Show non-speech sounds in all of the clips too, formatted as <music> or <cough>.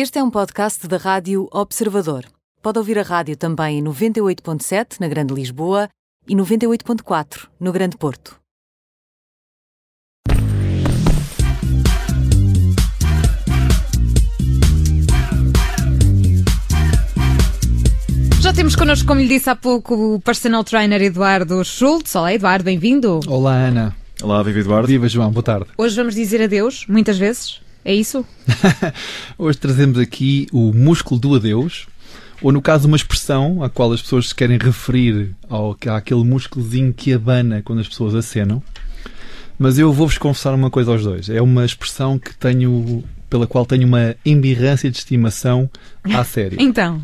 Este é um podcast da Rádio Observador. Pode ouvir a rádio também em 98.7 na Grande Lisboa e 98.4 no Grande Porto. Já temos connosco, como lhe disse há pouco, o personal trainer Eduardo Schultz. Olá, Eduardo, bem-vindo. Olá, Ana. Olá, viva Eduardo. Viva, João, boa tarde. Hoje vamos dizer adeus, muitas vezes. É isso? <laughs> Hoje trazemos aqui o músculo do adeus, ou no caso, uma expressão à qual as pessoas se querem referir ao, àquele músculozinho que abana quando as pessoas acenam. Mas eu vou-vos confessar uma coisa aos dois. É uma expressão que tenho, pela qual tenho uma embirrância de estimação à série. então.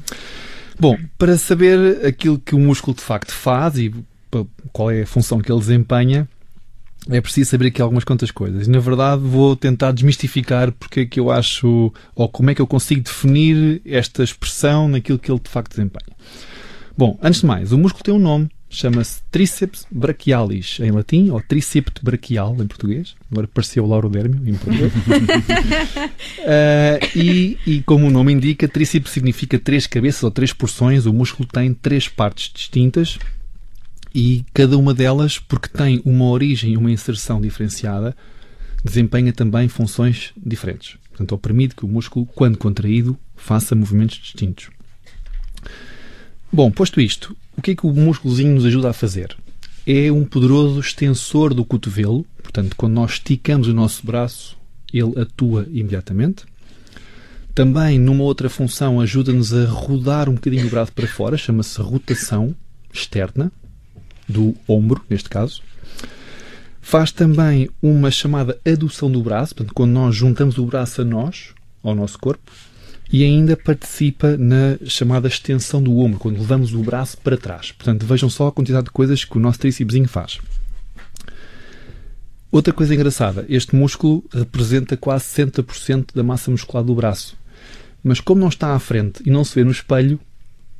Bom, para saber aquilo que o músculo de facto faz e qual é a função que ele desempenha, é preciso saber aqui algumas quantas coisas. E, na verdade, vou tentar desmistificar porque é que eu acho, ou como é que eu consigo definir esta expressão naquilo que ele de facto desempenha. Bom, antes de mais, o músculo tem um nome, chama-se tríceps brachialis em latim, ou tríceps brachial em português. Agora pareceu o Lauro Dérmio em português. uh, <laughs> e, e, como o nome indica, tríceps significa três cabeças ou três porções. O músculo tem três partes distintas e cada uma delas, porque tem uma origem e uma inserção diferenciada, desempenha também funções diferentes. Portanto, ele permite que o músculo, quando contraído, faça movimentos distintos. Bom, posto isto, o que é que o músculozinho nos ajuda a fazer? É um poderoso extensor do cotovelo, portanto, quando nós esticamos o nosso braço, ele atua imediatamente. Também, numa outra função, ajuda-nos a rodar um bocadinho o braço para fora, chama-se rotação externa do ombro, neste caso. Faz também uma chamada adução do braço, portanto, quando nós juntamos o braço a nós, ao nosso corpo, e ainda participa na chamada extensão do ombro, quando levamos o braço para trás. Portanto, vejam só a quantidade de coisas que o nosso trícepsinho faz. Outra coisa engraçada, este músculo representa quase 60% da massa muscular do braço. Mas como não está à frente e não se vê no espelho,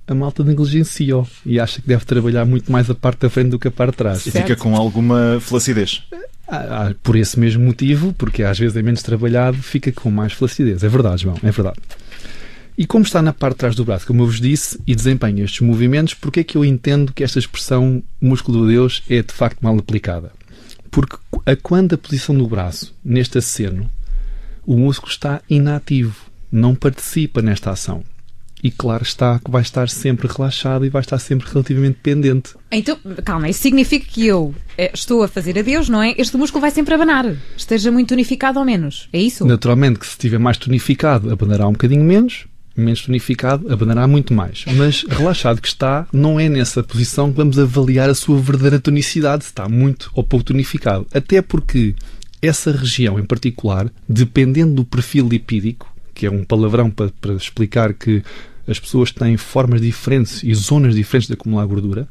a malta negligencia e acha que deve trabalhar muito mais a parte da frente do que a parte de trás. E fica com alguma flacidez. Ah, ah, por esse mesmo motivo, porque às vezes é menos trabalhado, fica com mais flacidez. É verdade, João, é verdade. E como está na parte de trás do braço, como eu vos disse, e desempenha estes movimentos, porque é que eu entendo que esta expressão músculo do Deus é de facto mal aplicada? Porque a quando a posição do braço, neste aceno, o músculo está inativo, não participa nesta ação e claro está que vai estar sempre relaxado e vai estar sempre relativamente pendente. Então, calma, isso significa que eu eh, estou a fazer adeus, não é? Este músculo vai sempre abanar, esteja muito tonificado ou menos, é isso? Naturalmente que se estiver mais tonificado, abanará um bocadinho menos, menos tonificado, abanará muito mais. Mas relaxado que está, não é nessa posição que vamos avaliar a sua verdadeira tonicidade, se está muito ou pouco tonificado. Até porque essa região em particular, dependendo do perfil lipídico, que é um palavrão para, para explicar que as pessoas têm formas diferentes e zonas diferentes de acumular gordura,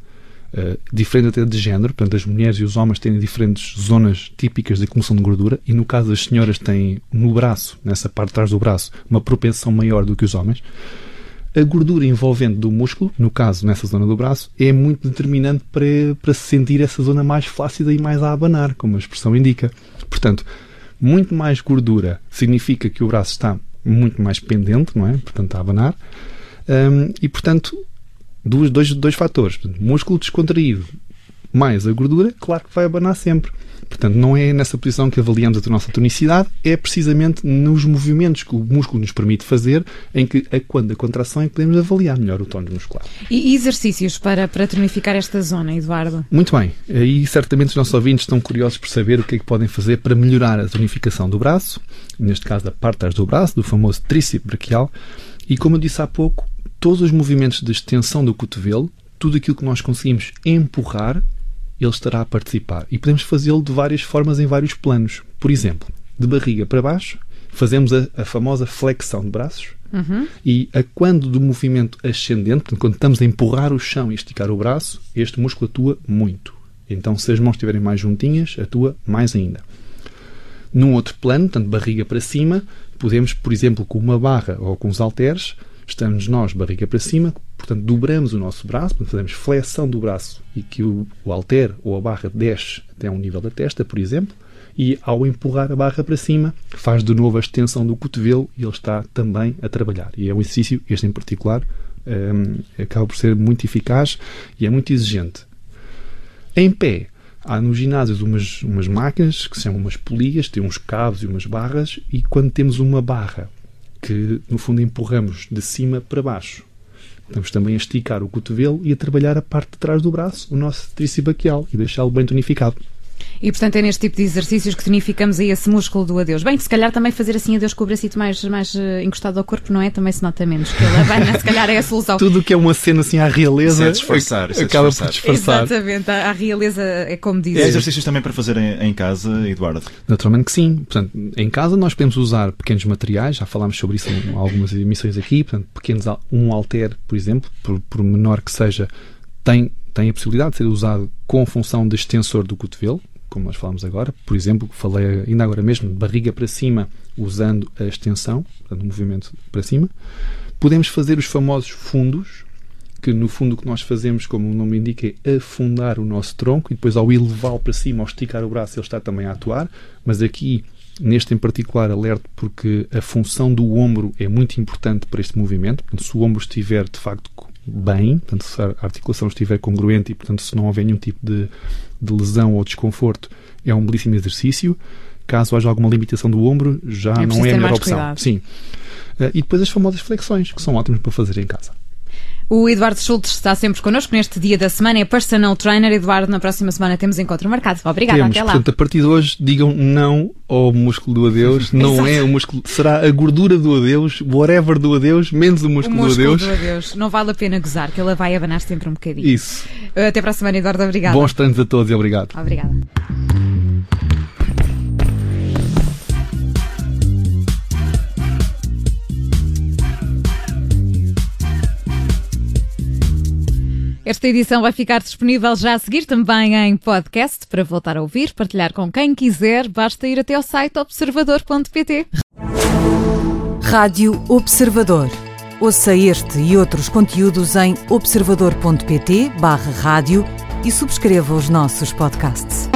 uh, diferente até de género, portanto, as mulheres e os homens têm diferentes zonas típicas de acumulação de gordura, e no caso das senhoras têm no braço, nessa parte de trás do braço, uma propensão maior do que os homens. A gordura envolvente do músculo, no caso nessa zona do braço, é muito determinante para, para se sentir essa zona mais flácida e mais a abanar, como a expressão indica. Portanto, muito mais gordura significa que o braço está muito mais pendente, não é? Portanto, a abanar. Um, e, portanto, dois, dois, dois fatores. Músculo descontraído mais a gordura, claro que vai abanar sempre. Portanto, não é nessa posição que avaliamos a nossa tonicidade, é precisamente nos movimentos que o músculo nos permite fazer, em que, a quando a contração, é que podemos avaliar melhor o tono muscular. E exercícios para, para tonificar esta zona, Eduardo? Muito bem. Aí, certamente, os nossos ouvintes estão curiosos por saber o que é que podem fazer para melhorar a tonificação do braço, neste caso, da parte do braço, do famoso tríceps braquial. E, como eu disse há pouco, todos os movimentos de extensão do cotovelo, tudo aquilo que nós conseguimos empurrar, ele estará a participar. E podemos fazê-lo de várias formas em vários planos. Por exemplo, de barriga para baixo, fazemos a, a famosa flexão de braços. Uhum. E a quando do movimento ascendente, quando estamos a empurrar o chão e esticar o braço, este músculo atua muito. Então, se as mãos estiverem mais juntinhas, atua mais ainda. Num outro plano, tanto barriga para cima, podemos, por exemplo, com uma barra ou com os halteres, estamos nós barriga para cima, portanto dobramos o nosso braço, portanto, fazemos flexão do braço e que o, o ou a barra desce até um nível da testa, por exemplo, e ao empurrar a barra para cima, faz de novo a extensão do cotovelo e ele está também a trabalhar. E é um exercício, este em particular, um, acaba por ser muito eficaz e é muito exigente. Em pé, há nos ginásios umas, umas máquinas que se chamam umas polias, têm uns cabos e umas barras, e quando temos uma barra que no fundo empurramos de cima para baixo, estamos também a esticar o cotovelo e a trabalhar a parte de trás do braço, o nosso tríceps braquial, e deixá-lo bem tonificado. E portanto é neste tipo de exercícios que tonificamos aí esse músculo do adeus. Bem, se calhar também fazer assim adeus com o bracito mais, mais uh, encostado ao corpo, não é? Também se nota menos que ele abana, se calhar é a solução. <laughs> Tudo que é uma cena assim à realeza Isso é disfarçar, isso é acaba disfarçar. por disfarçar. Exatamente, a, a realeza é como há dizes. exercícios também para fazer em, em casa, Eduardo? Naturalmente que sim. Portanto, em casa nós podemos usar pequenos materiais, já falámos sobre isso em algumas emissões aqui, portanto, pequenos, um halter, por exemplo, por, por menor que seja, tem, tem a possibilidade de ser usado com função de extensor do cotovelo, como nós falámos agora. Por exemplo, falei ainda agora mesmo de barriga para cima, usando a extensão, portanto, o movimento para cima. Podemos fazer os famosos fundos, que no fundo o que nós fazemos, como o nome indica, é afundar o nosso tronco e depois ao elevá-lo para cima, ao esticar o braço, ele está também a atuar. Mas aqui, neste em particular, alerto porque a função do ombro é muito importante para este movimento. Portanto, se o ombro estiver de facto bem, portanto, se a articulação estiver congruente e, portanto, se não houver nenhum tipo de, de lesão ou desconforto, é um belíssimo exercício. Caso haja alguma limitação do ombro, já preciso não é a melhor opção. cuidado. Sim. Eh, e depois as famosas flexões, que são ótimas para fazer em casa. O Eduardo Schultz está sempre connosco neste dia da semana, é personal trainer. Eduardo, na próxima semana temos encontro marcado. Obrigada, Temos, até lá. portanto, a partir de hoje, digam não ao músculo do adeus. <laughs> Não é o músculo, será a gordura do adeus, whatever do adeus, menos o o músculo, músculo do do adeus. adeus. Não vale a pena gozar, que ele vai abanar sempre um bocadinho. Isso. Até para a semana, Eduardo. Obrigada. Bons treinos a todos e obrigado. Obrigada. Esta edição vai ficar disponível já a seguir também em podcast para voltar a ouvir, partilhar com quem quiser. Basta ir até ao site observador.pt. Rádio Observador. Ouça este e outros conteúdos em observador.pt/barra rádio e subscreva os nossos podcasts.